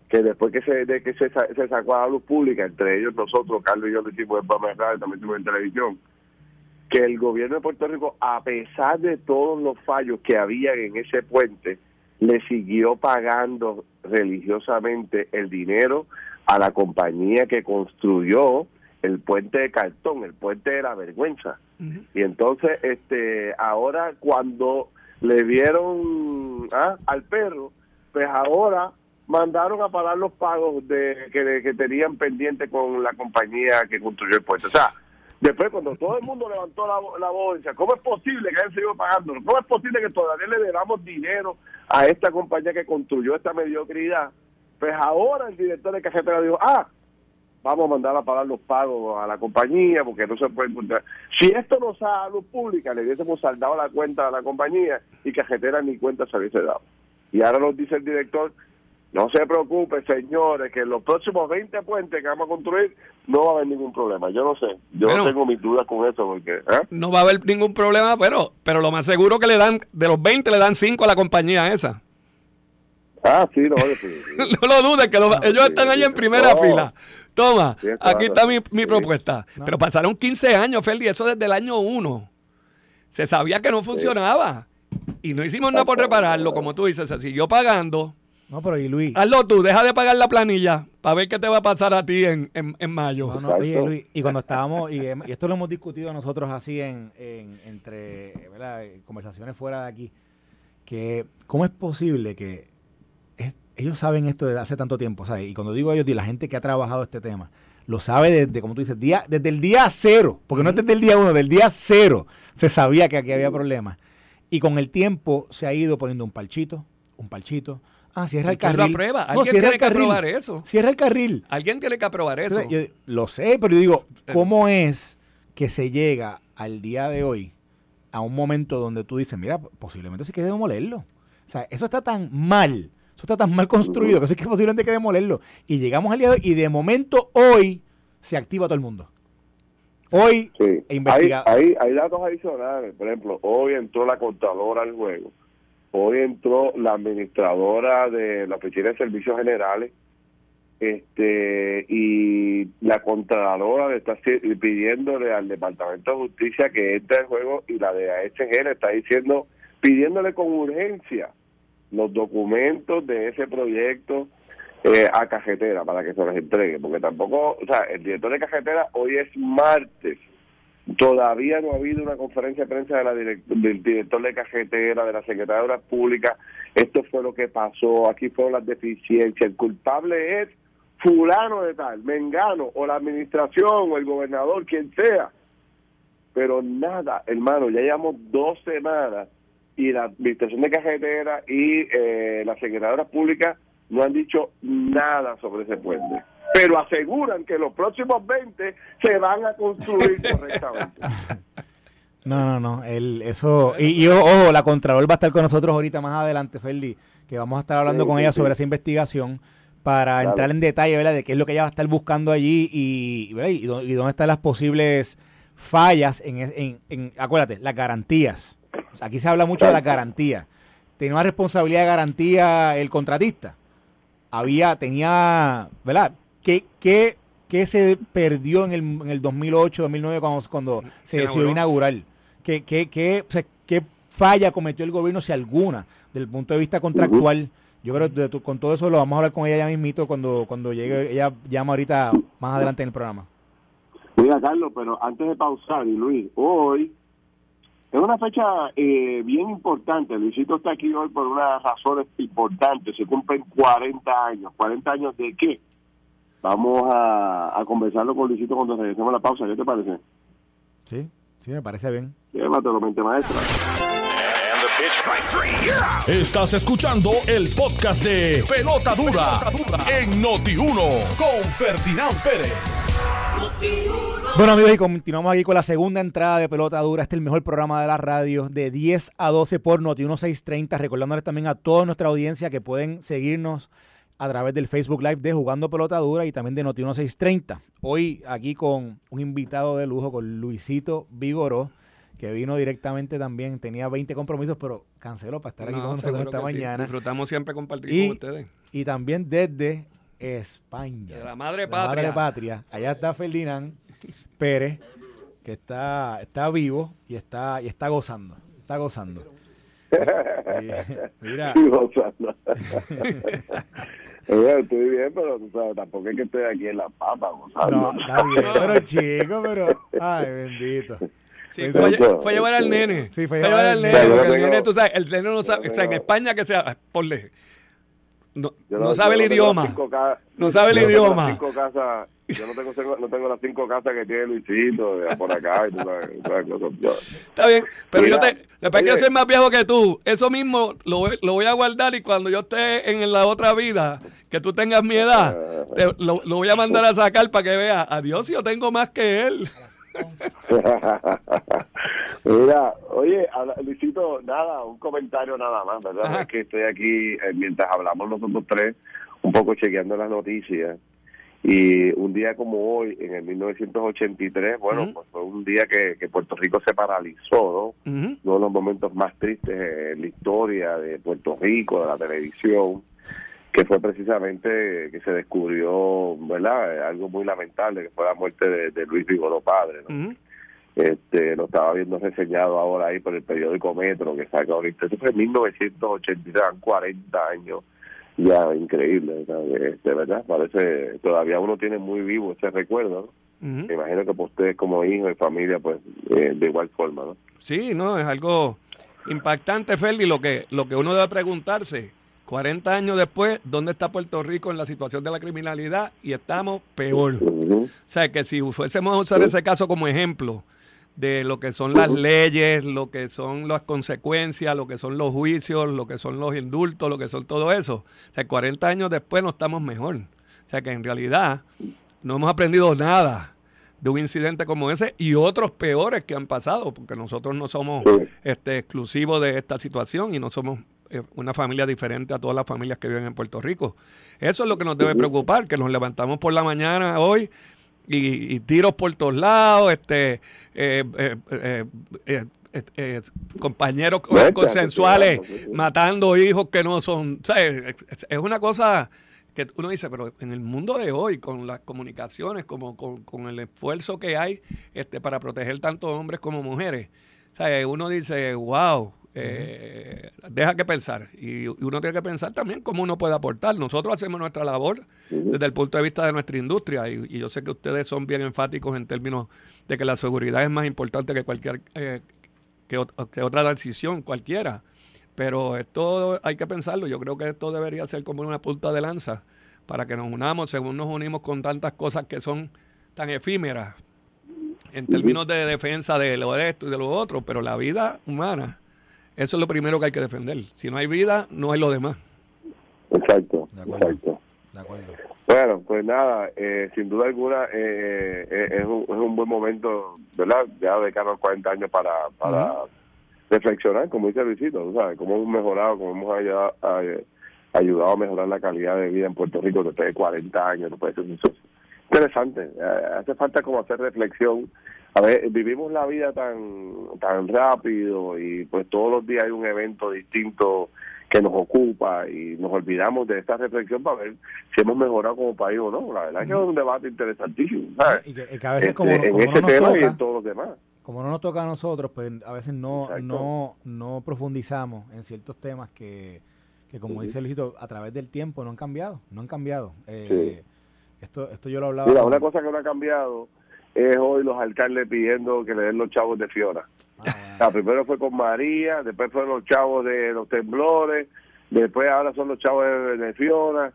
que después que se de que se, se sacó a la luz pública, entre ellos nosotros, Carlos y yo lo hicimos en Pamela Radio, también estuvimos en televisión, que el gobierno de Puerto Rico, a pesar de todos los fallos que había en ese puente, le siguió pagando religiosamente el dinero a la compañía que construyó el puente de cartón, el puente de la vergüenza. Y entonces, este, ahora cuando le vieron ah, al perro, pues ahora mandaron a pagar los pagos de que, tenían pendiente con la compañía que construyó el puente. O sea, después cuando todo el mundo levantó la, la voz decía, ¿cómo es posible que hayan seguido pagando? ¿Cómo es posible que todavía le debamos dinero a esta compañía que construyó esta mediocridad? Pues ahora el director de cajetera dijo, ah, vamos a mandar a pagar los pagos a la compañía porque no se puede encontrar. Si esto no sale a luz pública, le hubiésemos saldado la cuenta a la compañía y cajetera ni cuenta se hubiese dado. Y ahora nos dice el director, no se preocupe, señores, que en los próximos 20 puentes que vamos a construir no va a haber ningún problema. Yo no sé, yo Bueno. tengo mis dudas con eso porque... ¿eh? No va a haber ningún problema, pero, pero lo más seguro que le dan, de los 20 le dan 5 a la compañía esa. Ah, sí, no, definitivo. no lo dudes, que lo- ellos sí, están ahí sí, en primera no. fila. Toma, Sí, claro. aquí está mi, mi Sí. propuesta. Pero pasaron 15 años, Ferdi, eso desde el año 1. Se sabía que no funcionaba. Y no hicimos nada por repararlo, como tú dices, se siguió pagando. No, pero y Luis. Hazlo tú, deja de pagar la planilla para ver qué te va a pasar a ti en, en, en mayo. No, no, oye. Luis, y cuando estábamos, y, em- y esto lo hemos discutido nosotros así en, en- entre ¿verdad? eh, conversaciones fuera de aquí, que cómo es posible que es- ellos saben esto desde hace tanto tiempo, ¿sabes? Y cuando digo ellos, la gente que ha trabajado este tema, lo sabe desde, como tú dices, día, desde el día cero, porque no es desde el día uno, del día cero se sabía que aquí había problemas. Y con el tiempo se ha ido poniendo un parchito, un parchito. Ah, cierra el ¿Quién lo carril. aprueba? No, Alguien cierra tiene el que carril. aprobar eso. Cierra el carril. Alguien tiene que aprobar eso. Entonces, yo lo sé, pero yo digo, ¿cómo es que se llega al día de hoy a un momento donde tú dices, mira, posiblemente sí que hay que demolerlo? O sea, eso está tan mal, eso está tan mal construido que sí que posiblemente hay que demolerlo. Y llegamos al día de hoy y de momento hoy se activa todo el mundo. Hoy, Sí. e hay, hay datos adicionales. Por ejemplo, hoy entró la contadora al juego. Hoy entró la administradora de la Oficina de Servicios Generales. este Y la contadora le está pidiéndole al Departamento de Justicia que entre al juego y la de ASG le está diciendo, pidiéndole con urgencia los documentos de ese proyecto eh, a cajetera para que se les entregue, porque tampoco, o sea, el director de cajetera hoy es martes, todavía no ha habido una conferencia de prensa de la del director de cajetera, de la secretaria de Obras Públicas, esto fue lo que pasó, aquí fueron las deficiencias, el culpable es fulano de tal, mengano, o la administración, o el gobernador, quien sea, pero nada, hermano, ya llevamos dos semanas y la administración de cajetera y eh, la secretaria de Obras Públicas no han dicho nada sobre ese puente. Pero aseguran que los próximos 20 se van a construir correctamente. No, no, no. El, eso, y, y, ojo, la Contralor va a estar con nosotros ahorita más adelante, Ferdi, que vamos a estar hablando con ella sobre esa investigación para entrar en detalle, ¿verdad? De qué es lo que ella va a estar buscando allí y, y, dónde están las posibles fallas en, en, en, acuérdate, las garantías. Aquí se habla mucho de las garantías. Tiene una responsabilidad de garantía el contratista había, tenía, ¿verdad? ¿Qué, qué, qué se perdió en el, en el 2008, 2009 cuando, cuando se decidió inaugurar? ¿Qué, qué, qué, ¿Qué falla cometió el gobierno, si alguna, desde el punto de vista contractual? Yo creo que con todo eso lo vamos a hablar con ella ya mismito cuando, cuando llegue, ella llama ahorita más adelante en el programa. Mira, Carlos, pero antes de pausar, y Luis, hoy es una fecha eh, bien importante. Luisito está aquí hoy por unas razones importantes. Se cumplen 40 años. ¿40 años de qué? Vamos a, conversarlo con Luisito cuando regresemos a la pausa. ¿Qué te parece? Sí, sí, me parece bien. Llévatelo, mente maestra. Estás escuchando el podcast de Pelota Dura, en Noti1 con Ferdinand Pérez. Bueno amigos, y continuamos aquí con la segunda entrada de Pelota Dura. Este es el mejor programa de la radio de 10 a 12 por Noti 1630. Recordándoles también a toda nuestra audiencia que pueden seguirnos a través del Facebook Live de Jugando Pelota Dura y también de Noti 1630. Hoy aquí con un invitado de lujo, con Luisito Vigoró, que vino directamente también. Tenía 20 compromisos, pero canceló para estar aquí con nosotros esta mañana. Disfrutamos siempre compartir con ustedes. Y también desde España. De la madre patria. madre patria. Allá está Ferdinand Pérez, que está, está vivo y está, y está gozando. Está gozando. mira. gozando. estoy bien, pero tampoco es que estoy aquí en la papa gozando. No, está bien, pero chico, pero. Ay, bendito. Sí, fue, fue, llevar al nene. Sí, fue, llevar al nene. Porque el nene, tú sabes, el nene no sabe. O sea, en España que sea. Ponle no, no, sabe el idioma. No sabe el idioma. yo no tengo, no tengo las cinco casas que tiene Luisito por acá. Está bien, pero yo te. Después que yo soy más viejo que tú, eso mismo lo, lo, voy a guardar y cuando yo esté en la otra vida, que tú tengas mi edad, lo, lo, voy a mandar a sacar para que vea. Adiós, yo tengo más que él. Mira, oye, Luisito, nada, un comentario nada más, ¿verdad? Es que estoy aquí, eh, mientras hablamos nosotros tres, un poco chequeando las noticias. Y un día como hoy, en el 1983, bueno, pues fue un día que, Puerto Rico se paralizó, ¿no? Uno de los momentos más tristes en la historia de Puerto Rico, de la televisión que fue precisamente que se descubrió, ¿verdad? Algo muy lamentable, que fue la muerte de, Luis Vigoro Padre, ¿no? Este, lo estaba viendo reseñado ahora ahí por el periódico Metro, que saca ahorita, eso fue en 1983, 40 años, ya increíble, de verdad, parece, todavía uno tiene muy vivo ese recuerdo, Me imagino que por ustedes como hijo y familia, pues, eh, de igual forma, ¿no? Sí, no, es algo impactante, Feli, lo que, lo que uno debe preguntarse, 40 años después, ¿dónde está Puerto Rico en la situación de la criminalidad? Y estamos peor. O sea, que si fuésemos a usar ese caso como ejemplo de lo que son las leyes, lo que son las consecuencias, lo que son los juicios, lo que son los indultos, lo que son todo eso, o sea, 40 años después no estamos mejor. O sea, que en realidad no hemos aprendido nada de un incidente como ese y otros peores que han pasado, porque nosotros no somos este, exclusivos de esta situación y no somos una familia diferente a todas las familias que viven en Puerto Rico. Eso es lo que nos debe preocupar, que nos levantamos por la mañana hoy y, tiros por todos lados, este eh, eh, compañeros consensuales matando hijos que no son, es una cosa que uno dice, pero en el mundo de hoy, con las comunicaciones, como con, el esfuerzo que hay este, para proteger tanto hombres como mujeres, uno dice, wow, Eh, deja que pensar. Y uno tiene que pensar también cómo uno puede aportar. Nosotros hacemos nuestra labor desde el punto de vista de nuestra industria. Y, y yo sé que ustedes son bien enfáticos en términos de que la seguridad es más importante que cualquier eh, que, que otra decisión cualquiera. Pero esto hay que pensarlo. Yo creo que esto debería ser como una punta de lanza para que nos unamos, según nos unimos con tantas cosas que son tan efímeras en términos de defensa de lo de esto y de lo otro. Pero la vida humana, eso es lo primero que hay que defender. Si no hay vida, no hay lo demás. Exacto, De acuerdo. exacto. De acuerdo. Bueno, pues nada, eh, sin duda alguna eh, eh, es, un, es un buen momento, ¿verdad? Ya de cara a los 40 años para, para reflexionar, como dice Luisito, ¿tú ¿sabes? Cómo hemos mejorado, cómo hemos ayudado, a- ayudado a mejorar la calidad de vida en Puerto Rico después de 40 años. ¿no? Pues eso es interesante. Eh, hace falta como hacer reflexión. A ver, vivimos la vida tan, tan rápido y pues todos los días hay un evento distinto que nos ocupa y nos olvidamos de esta reflexión para ver si hemos mejorado como país o no. La verdad es que es un debate interesantísimo, ¿sabes? Y que, y que a veces Este, como, no- en como no nos tema y en todos los demás. como no nos toca a nosotros, pues a veces no, Exacto. no, no profundizamos en ciertos temas que, que como dice Luisito, a través del tiempo no han cambiado, no han cambiado. Eh, esto, esto yo lo hablaba. Mira, con- una cosa que no ha cambiado es hoy los alcaldes pidiendo que le den los chavos de Fiona. O sea, primero fue con María, después fueron los chavos de los temblores, después ahora son los chavos de, de Fiona.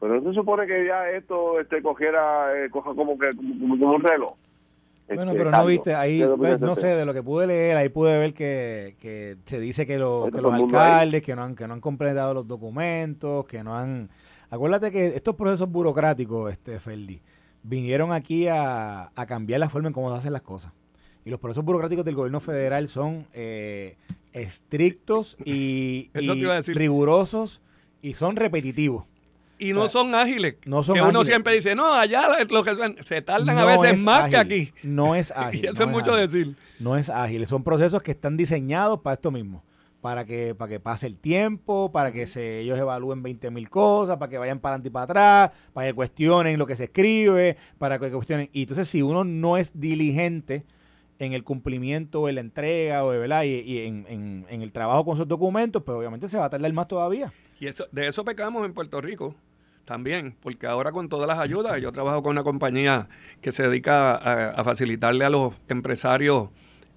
Pero no se supone que ya esto este cogiera, eh, coja como que como, como un reloj. Bueno, Este, pero no viste, ahí, ¿qué opinas pues, no sé, de lo que pude leer, ahí pude ver que, que se dice que, lo- que los alcaldes, que no, han, que no han completado los documentos, que no han... Acuérdate que estos procesos burocráticos, este Ferdi, vinieron aquí a, a cambiar la forma en cómo se hacen las cosas. Y los procesos burocráticos del gobierno federal son eh, estrictos y, y rigurosos y son repetitivos. Y no son ágiles. No son que uno siempre dice, no, allá lo que son- se tardan a veces es más que aquí. No es ágil. Y eso no es mucho ágil. decir. No es ágil, son procesos que están diseñados para esto mismo, para que, para que pase el tiempo, para que se, ellos evalúen 20 mil cosas, para que vayan para adelante y para atrás, para que cuestionen lo que se escribe, para que cuestionen. Y entonces si uno no es diligente en el cumplimiento o en la entrega o verdad y, en, en- el trabajo con esos documentos, pues obviamente se va a tardar más todavía. Y eso, de eso pecamos en Puerto Rico también, porque ahora con todas las ayudas, yo trabajo con una compañía que se dedica a facilitarle a los empresarios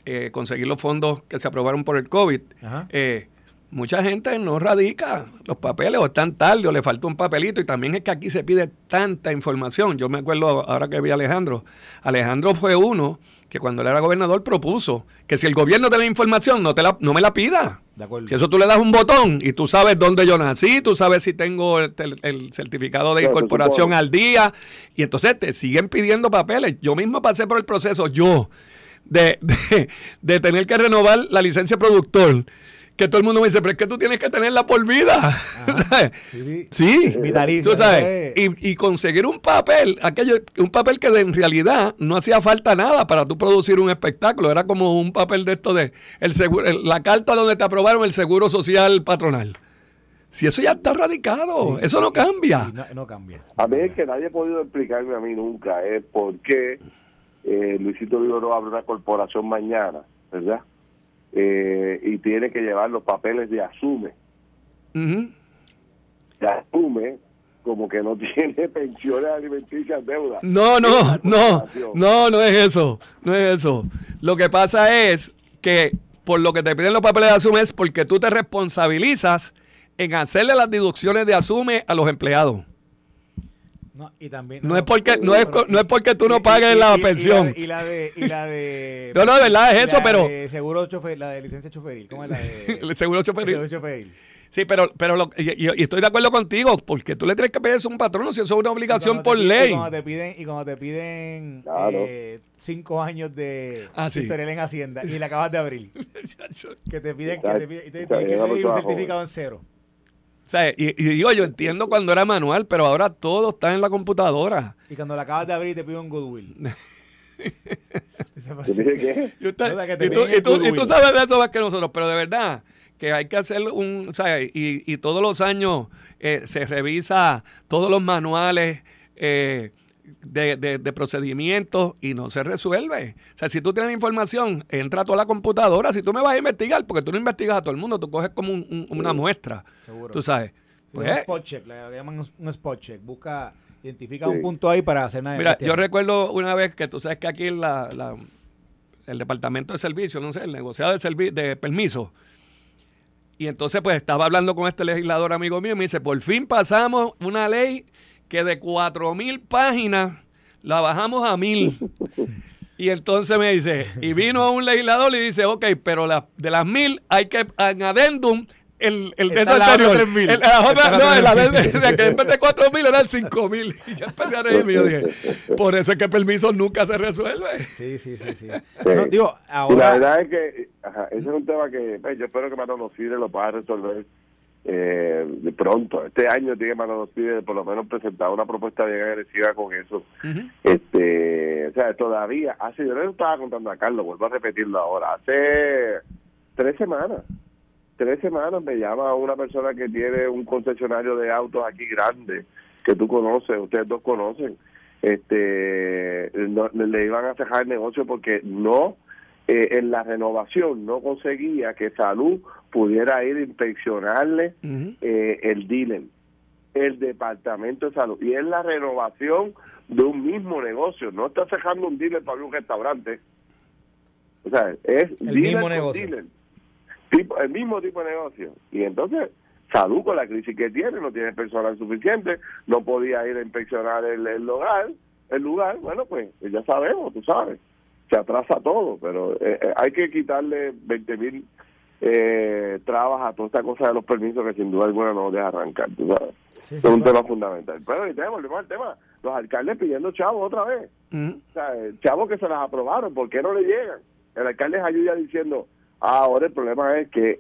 eh, conseguir los fondos que se aprobaron por el COVID. Eh, mucha gente no radica los papeles o están tarde o le falta un papelito y también es que aquí se pide tanta información. Yo me acuerdo ahora que vi a Alejandro. Alejandro fue uno que cuando él era gobernador propuso que si el gobierno te da información no, te la, no me la pida. De acuerdo. Si eso tú le das un botón y tú sabes dónde yo nací, tú sabes si tengo el, el- el certificado de incorporación al día, y entonces te siguen pidiendo papeles. Yo mismo pasé por el proceso, yo, de, de, de tener que renovar la licencia de productor, que todo el mundo me dice, pero es que tú tienes que tenerla por vida. Sí, sí. Tú sabes, eh. y, y conseguir un papel, aquello, un papel que en realidad no hacía falta nada para tú producir un espectáculo, era como un papel de esto de el seguro, el- la carta donde te aprobaron el seguro social patronal. Si eso ya está radicado, eso no cambia. Sí, no, no cambia. A mí es que nadie ha podido explicarme a mí nunca es por qué eh, Luisito Vigoró abre una corporación mañana, ¿verdad? Eh, y tiene que llevar los papeles de Asume. De Asume como que no tiene pensiones alimenticias deuda. No, no, no, no, no es eso, no es eso. Lo que pasa es que por lo que te piden los papeles de Asume es porque tú te responsabilizas en hacerle las deducciones de Asume a los empleados. No, y también, No es porque- no es no es porque tú no pagues la pensión. Y la de. Y la de No, no, de verdad es eso, la pero- de seguro chofer, la de licencia choferil. ¿Cómo es la de.? El seguro choferil. seguro choferil. Sí, pero, pero lo- y, y- y estoy de acuerdo contigo, porque tú le tienes que pedir eso a un patrono si eso es una obligación por te piden- ley. Y cuando te piden, y cuando te piden Claro. eh, cinco años de Ah, sí. historial en Hacienda y le acabas de abrir. Que te piden, que te piden, y te, que vamos pedir un certificado en cero. Y, y digo, yo entiendo cuando era manual, pero ahora todo está en la computadora. Y cuando le acabas de abrir te piden un Goodwill. Y, usted- Nota que te y tú, piden y el tú- y tú goodwill. sabes de eso más que nosotros, pero de verdad que hay que hacer un, o sea, y, y todos los años eh, se revisa todos los manuales, eh, de, de, de procedimientos y no se resuelve. O sea, si tú tienes información, entra a toda la computadora. Si tú me vas a investigar, porque tú no investigas a todo el mundo, tú coges como un- un- una muestra. Seguro. Tú sabes. un Pues, spot check, le llaman un, spot check. Busca, identifica Sí. un punto ahí para hacer una Mira, yo recuerdo una vez que tú sabes que aquí en la, la- el departamento de servicio, no sé, el negociado de, servi- de permiso. Y entonces pues estaba hablando con este legislador amigo mío y me dice, por fin pasamos una ley que de cuatro mil páginas la bajamos a mil. Y entonces me dice, y vino un legislador y dice, ok, pero la- de las mil hay que en adendum el, el de anterior. 3.000. El- la otra- no, otra la 3.000. de, de que en vez de cuatro mil eran cinco mil. Y yo empecé a reírme y yo dije, por eso es que el permiso nunca se resuelve. Sí, sí, sí, sí. Sí. No, digo, Y la ahora... verdad es que ajá, ese es un tema que pues, yo espero que Manolo Cide lo pueda resolver eh, de pronto. Este año tiene Manolo Cide por lo menos presentar una propuesta bien agresiva con eso. este O sea, todavía, hace, yo le estaba contando a Carlos, vuelvo a repetirlo ahora, hace tres semanas, tres semanas me llama una persona que tiene un concesionario de autos aquí grande, que tú conoces, ustedes dos conocen, este no- le iban a cerrar el negocio porque no eh, en la renovación no conseguía que salud pudiera ir a inspeccionarle eh, el dealer el departamento de salud. Y es la renovación de un mismo negocio. No está cerrando un dealer para un restaurante. O sea es El dealer mismo negocio. dealer. Tipo- el mismo tipo de negocio. Y entonces salud con la crisis que tiene no tiene personal suficiente no podía ir a inspeccionar el, el lugar el lugar. Bueno pues ya sabemos tú sabes se atrasa todo pero eh, eh, hay que quitarle 20 mil eh, trabas a toda esta cosa de los permisos que sin duda alguna no deja arrancar tú sabes. Sí, es sí, un tema fundamental. Pero y te volvemos al tema los alcaldes pidiendo chavos otra vez. O sea, eh, chavos que se las aprobaron, ¿por qué no le llegan? El alcalde ayuda diciendo, ah, ahora el problema es que,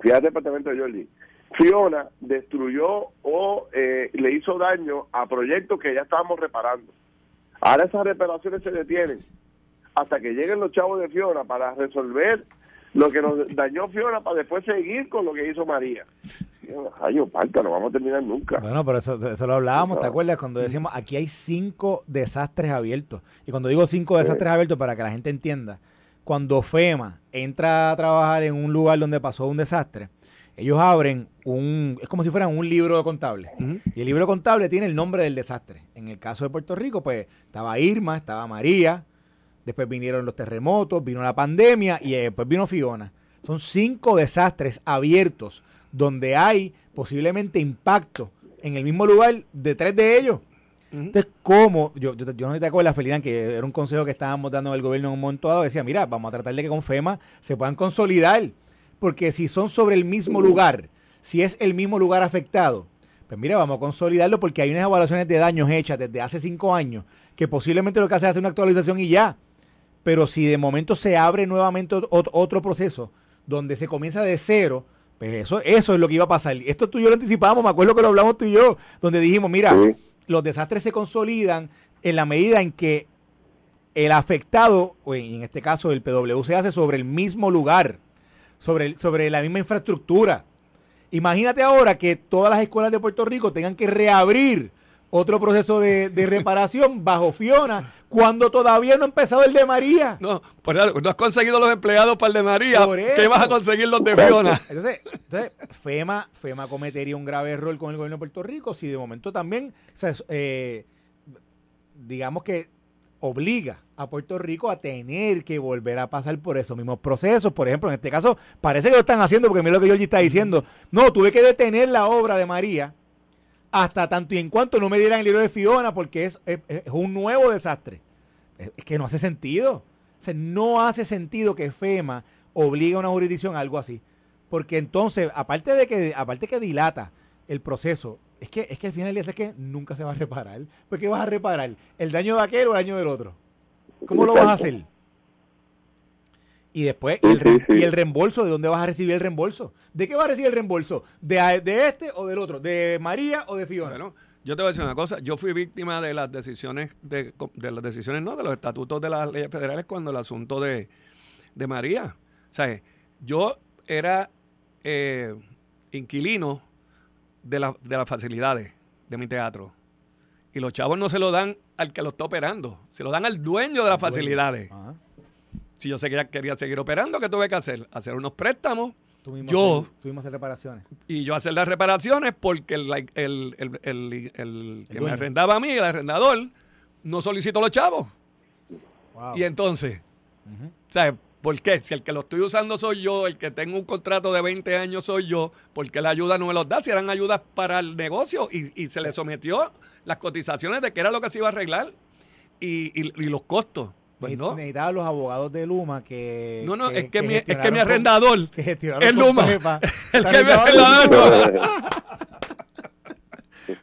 fíjate el departamento de Jordi, Fiona destruyó o eh, le hizo daño a proyectos que ya estábamos reparando. Ahora esas reparaciones se detienen hasta que lleguen los chavos de Fiona para resolver lo que nos dañó Fiona para después seguir con lo que hizo María. Ay, parta, no vamos a terminar nunca. Bueno, pero eso, eso lo hablábamos, ¿te acuerdas? Cuando decíamos, aquí hay cinco desastres abiertos. Y cuando digo cinco desastres abiertos, para que la gente entienda, cuando FEMA entra a trabajar en un lugar donde pasó un desastre, ellos abren un, es como si fueran un libro contable. Y el libro contable tiene el nombre del desastre. En el caso de Puerto Rico, pues estaba Irma, estaba María, después vinieron los terremotos, vino la pandemia y eh, después vino Fiona. Son cinco desastres abiertos donde hay posiblemente impacto en el mismo lugar de tres de ellos. Entonces, ¿cómo? Yo, yo, yo no te acuerdas, Felidán, que era un consejo que estábamos dando al gobierno en un momento dado. Decía, mira, vamos a tratar de que con FEMA se puedan consolidar. Porque si son sobre el mismo lugar, si es el mismo lugar afectado, pues mira, vamos a consolidarlo porque hay unas evaluaciones de daños hechas desde hace cinco años que posiblemente lo que hace es hacer una actualización y ya. Pero si de momento se abre nuevamente ot- ot- otro proceso donde se comienza de cero, pues eso, eso es lo que iba a pasar. Esto tú y yo lo anticipamos, me acuerdo que lo hablamos tú y yo, donde dijimos, mira, Sí. los desastres se consolidan en la medida en que el afectado, o en en este caso el PW, se hace sobre el mismo lugar, sobre, el- sobre la misma infraestructura. Imagínate ahora que todas las escuelas de Puerto Rico tengan que reabrir otro proceso de, de reparación bajo Fiona cuando todavía no ha empezado el de María. No, no has conseguido los empleados para el de María. ¿Qué vas a conseguir los de Fiona? Entonces, entonces, FEMA, FEMA cometería un grave error con el gobierno de Puerto Rico si de momento también, o sea, es, eh, digamos que obliga a Puerto Rico a tener que volver a pasar por esos mismos procesos. Por ejemplo, en este caso, parece que lo están haciendo porque mira lo que Georgie está diciendo. No, tuve que detener la obra de María hasta tanto y en cuanto no me dieran el libro de Fiona porque es, es- un nuevo desastre. Es, que no hace sentido. O sea, no hace sentido que FEMA obligue a una jurisdicción a algo así. Porque entonces, aparte de que, aparte que dilata el proceso, es que, es que al final del día es que nunca se va a reparar. ¿Por qué vas a reparar? ¿El daño de aquel o el daño del otro? ¿Cómo lo vas a hacer? Y después, Sí, y el, re- sí, sí. y el reembolso, ¿de dónde vas a recibir el reembolso? ¿De qué vas a recibir el reembolso? ¿De, de este o del otro? ¿De María o de Fiona? Bueno, yo te voy a decir una cosa. Yo fui víctima de las decisiones, de, de las decisiones, no, de los estatutos de las leyes federales cuando el asunto de, de María. O sea, yo era eh, inquilino de, la- de las facilidades de mi teatro. Y los chavos no se lo dan al que lo está operando, se lo dan al dueño de las facilidades. Ajá. Si yo seguía, quería seguir operando, ¿qué tuve que hacer? Hacer unos préstamos, mismo yo, mismo hacer reparaciones. y yo hacer las reparaciones porque el, el, el, el- que me arrendaba a mí, el arrendador, no solicitó los chavos. Wow. Y entonces, ¿sabes? ¿Por qué? Si el que lo estoy usando soy yo, el que tengo un contrato de 20 años soy yo, ¿por qué la ayuda no me los da? Si eran ayudas para el negocio y, y se le sometió las cotizaciones de qué era lo que se iba a arreglar y, y- y los costos. Pues no. Necesitaba los abogados de Luma que. No, no, es que, mi, es que mi con- arrendador que gestionaron es con Luma. Pepa. El que mi arrendador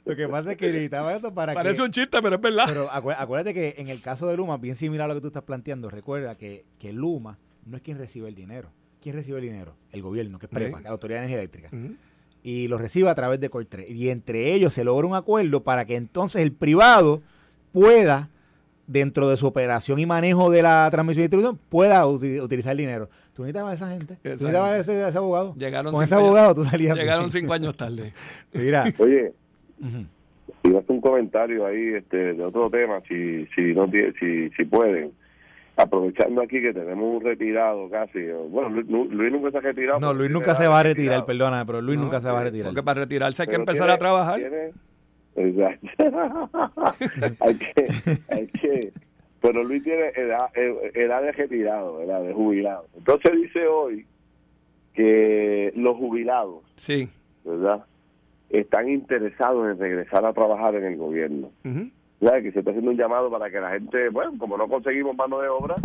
Lo que pasa es que necesitaba eso para Parece que. un chiste, pero es verdad. Pero acué- acuérdate que en el caso de Luma, bien similar a lo que tú estás planteando, recuerda que, que Luma no es quien recibe el dinero. ¿Quién recibe el dinero? El gobierno, que es PREPA, Sí. la Autoridad de Energía Eléctrica. Y lo recibe a través de Cortre. Y entre ellos se logra un acuerdo para que entonces el privado pueda, dentro de su operación y manejo de la transmisión y distribución, pueda uti- utilizar el dinero. Tú necesitabas a esa gente. Tú necesitabas a ese, a ese abogado. Llegaron Con ese años- abogado tú salías. Llegaron bien. cinco años tarde. Mira. Oye, a hacer un comentario ahí este, de otro tema, si si no si, si pueden. Aprovechando aquí que tenemos un retirado casi. Bueno, Luis, Luis nunca se ha retirado. No, Luis nunca se va a retirar, retirado. perdóname, pero Luis No, nunca se va a retirar. Porque para retirarse hay que Pero empezar tiene- a trabajar. tiene- Exacto. hay, que, hay que. Pero Luis tiene edad, edad de retirado, edad de jubilado. Entonces dice hoy que los jubilados, Sí. ¿verdad? Están interesados en regresar a trabajar en el gobierno. ¿Sabes? Que se está haciendo un llamado para que la gente, bueno, como no conseguimos mano de obra,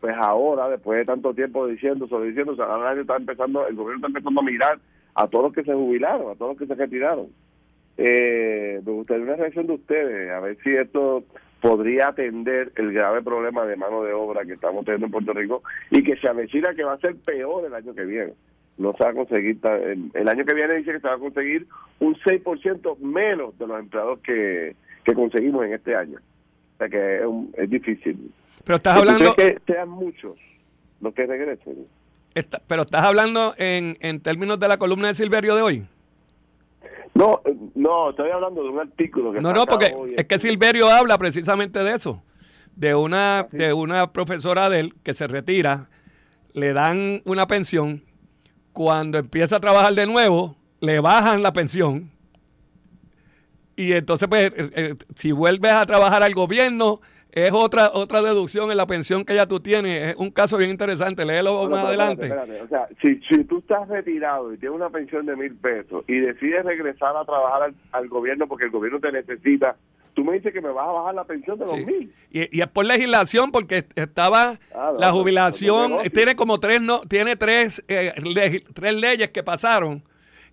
pues ahora, después de tanto tiempo diciendo, sobre diciendo, o sea, ahora está empezando, el gobierno está empezando a mirar a todos los que se jubilaron, a todos los que se retiraron. Eh, me gustaría una reacción de ustedes, a ver si esto podría atender el grave problema de mano de obra que estamos teniendo en Puerto Rico y que se avecina que va a ser peor el año que viene. No se va a conseguir, el, año que viene dice que se va a conseguir un 6% menos de los empleados que, que conseguimos en este año. O sea que es, un- es difícil. Pero estás ¿Tú hablando, que sean muchos los que regresen? está- pero estás hablando en, en términos de la columna de Silverio de hoy. No, no, estoy hablando de un artículo que No, no, porque hoy, es que Silverio habla precisamente de eso. De una, de una profesora de él que se retira, le dan una pensión, cuando empieza a trabajar de nuevo, le bajan la pensión. Y entonces, pues, eh, eh, si vuelves a trabajar al gobierno, es otra otra deducción en la pensión que ya tú tienes. Es un caso bien interesante, léelo más adelante. espérate, espérate. O sea, si, si tú estás retirado y tienes una pensión de mil pesos y decides regresar a trabajar al, al gobierno porque el gobierno te necesita, tú me dices que me vas a bajar la pensión de los Sí. mil. Y, y es por legislación porque estaba Ah, la pues, jubilación pues, tiene como tres no tiene tres eh, tres leyes que pasaron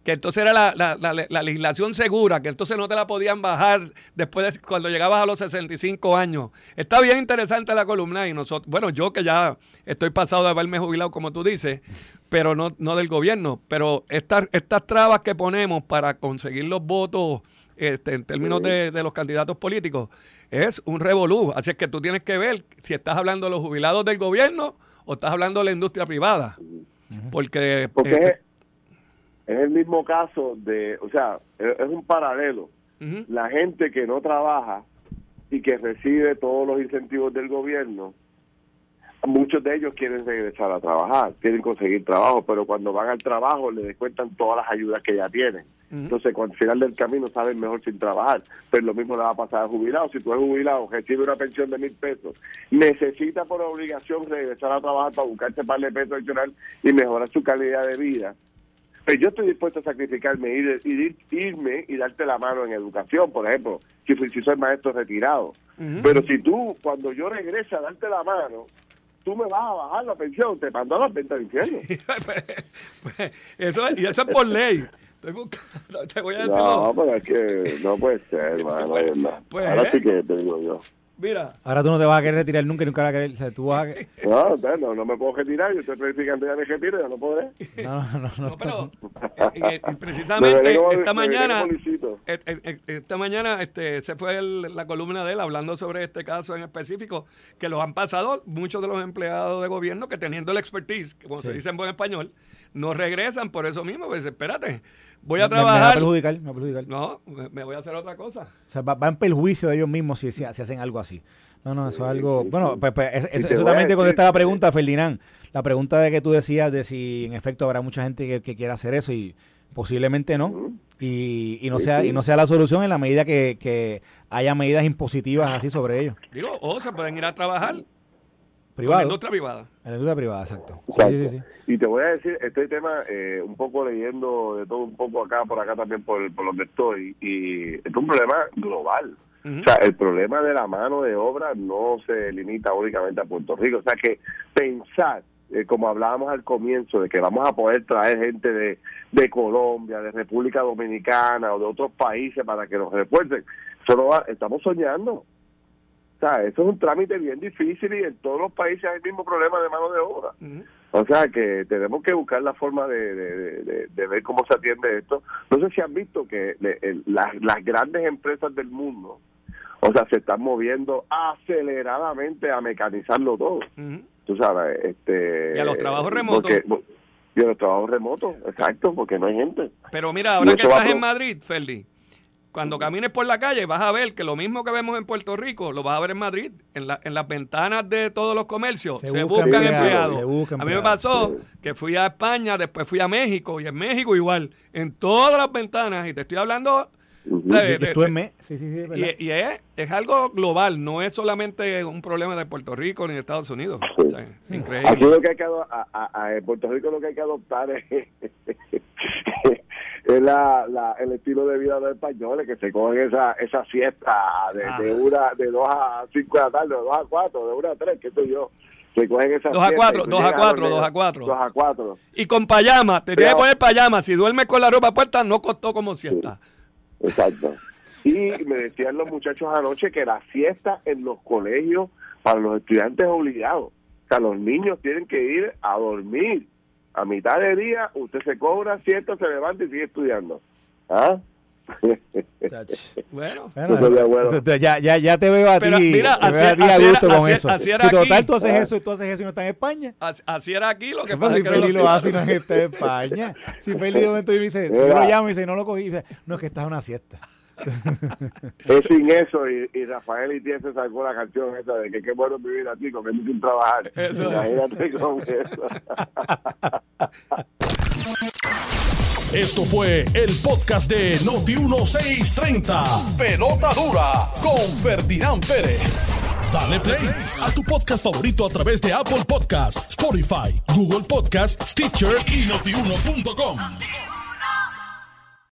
que entonces era la, la- la- la legislación segura que entonces no te la podían bajar después de cuando llegabas a los 65 años está bien interesante la columna y nosotros bueno yo que ya estoy pasado de haberme jubilado como tú dices pero no no del gobierno pero estas estas trabas que ponemos para conseguir los votos este, en términos de, de los candidatos políticos, es un revolú. Así es que tú tienes que ver si estás hablando de los jubilados del gobierno o estás hablando de la industria privada. Porque, Porque este, es, el mismo caso de, o sea, es, es un paralelo. La gente que no trabaja y que recibe todos los incentivos del gobierno, muchos de ellos quieren regresar a trabajar, quieren conseguir trabajo, pero cuando van al trabajo le descuentan todas las ayudas que ya tienen. Entonces, cuando al final del camino saben mejor sin trabajar. Pero lo mismo le va a pasar al jubilado. Si tú eres jubilado, recibe una pensión de mil pesos, necesita por obligación regresar a trabajar para buscarse par de pesos adicional y mejorar su calidad de vida. Pero yo estoy dispuesto a sacrificarme y ir, ir- irme y darte la mano en educación, por ejemplo, si, si soy maestro retirado. Pero si tú, cuando yo regrese a darte la mano, tú me vas a bajar la pensión, te mando a las ventas del infierno. pues, eso, y eso es por ley. Estoy buscando, te voy a decir. No, pero es que no puede ser, hermano, pues, pues, Ahora eh. sí que te digo yo. Mira, Ahora tú no te vas a querer retirar nunca y nunca vas a querer. O sea, tú vas a. No, no, no me puedo retirar, yo estoy planificando ya mi retiro, ya no podré. No, no, no. no, no, pero no. eh, eh, Me precisamente como- esta me mañana. Eh, eh, eh, Esta mañana este, se fue el- la columna de él hablando sobre este caso en específico, que los han pasado muchos de los empleados de gobierno que teniendo el expertise, que como se Sí. dice en buen español, no regresan por eso mismo. Pues espérate, voy a Me- me- Me va a trabajar. perjudicar, me va a perjudicar. No, me- me voy a hacer otra cosa. O sea, va, va en perjuicio de ellos mismos si, si- si hacen algo así. No, no, eso es algo... Bueno, pues, pues, eso, eso a también te contesta la pregunta, Ferdinand. La pregunta de que tú decías de si en efecto habrá mucha gente que, que quiera hacer eso y posiblemente no. Y, y no sea y no sea la solución en la medida que, que haya medidas impositivas así sobre ellos. Digo, o se pueden ir a trabajar Privado. industria privada. En la industria privada, exacto. Exacto. sí, sí, sí. Y te voy a decir, este tema, eh, un poco leyendo de todo un poco acá, por acá también, por, por donde estoy, y es un problema global. O sea, el problema de la mano de obra no se limita únicamente a Puerto Rico. O sea, que pensar, eh, como hablábamos al comienzo, de que vamos a poder traer gente de, de Colombia, de República Dominicana o de otros países para que nos refuercen, va, estamos soñando. O sea, eso es un trámite bien difícil y en todos los países hay el mismo problema de mano de obra. O sea que tenemos que buscar la forma de, de- de- ver cómo se atiende esto. No sé si han visto que le- el- las, las grandes empresas del mundo, o sea, se están moviendo aceleradamente a mecanizarlo todo. Ujú. Tú sabes, este... Y a los trabajos remotos. porque- y a los trabajos remotos, exacto, porque no hay gente. Pero mira, ahora que estás en Madrid, Ferdi, cuando camines por la calle vas a ver que lo mismo que vemos en Puerto Rico, lo vas a ver en Madrid. En, la- en las ventanas de todos los comercios Se se, buscan buscan, empleados, empleados. se buscan a mí me pasó que fui a España, después fui a México y en México igual. En todas las ventanas, y te estoy hablando... Y, y es, es algo global, no es solamente un problema de Puerto Rico ni de Estados Unidos. Sí. O sea, Aquí increíble. lo que hay que a, a- a- Puerto Rico lo que hay que adoptar es, es la, la- el estilo de vida de los españoles que se cogen esa esa siesta de, Ah. de una de dos a cinco de la tarde, de dos a cuatro, de una a tres, qué sé yo. Se cogen esa Dos a siesta cuatro, y tú dos a llegas cuatro, dormir- dos a cuatro. Dos a cuatro. Y con payama, te tienes que poner payama. Si duermes con la ropa puesta, no costó como siesta. Exacto. Y me decían los muchachos anoche que la siesta en los colegios para los estudiantes es obligado. O sea, los niños tienen que ir a dormir. A mitad de día usted se cobra siesta, se levanta y sigue estudiando. ¿Ah? Bueno, Bueno, ya, ya, ya te veo a ti. mira, así- a ti a así gusto era- con así- eso. así era Si total aquí. tú haces eso y tú haces eso y no estás en España. así, así era aquí lo que ¿Qué pasa es si que Feli lo- lo hace y no está en España? Si Feli de momento dice, yo lo llamo y dice, no lo cogí, no, es que estás en una siesta. Es sin eso y, y Rafael y se sacó la canción esa de que qué bueno vivir aquí comiendo sin trabajar. Eso. Imagínate con eso. Esto fue el podcast de Noti1630. Pelota dura con Ferdinand Pérez. Dale play a tu podcast favorito a través de Apple Podcasts, Spotify, Google Podcasts, Stitcher y notiuno.com.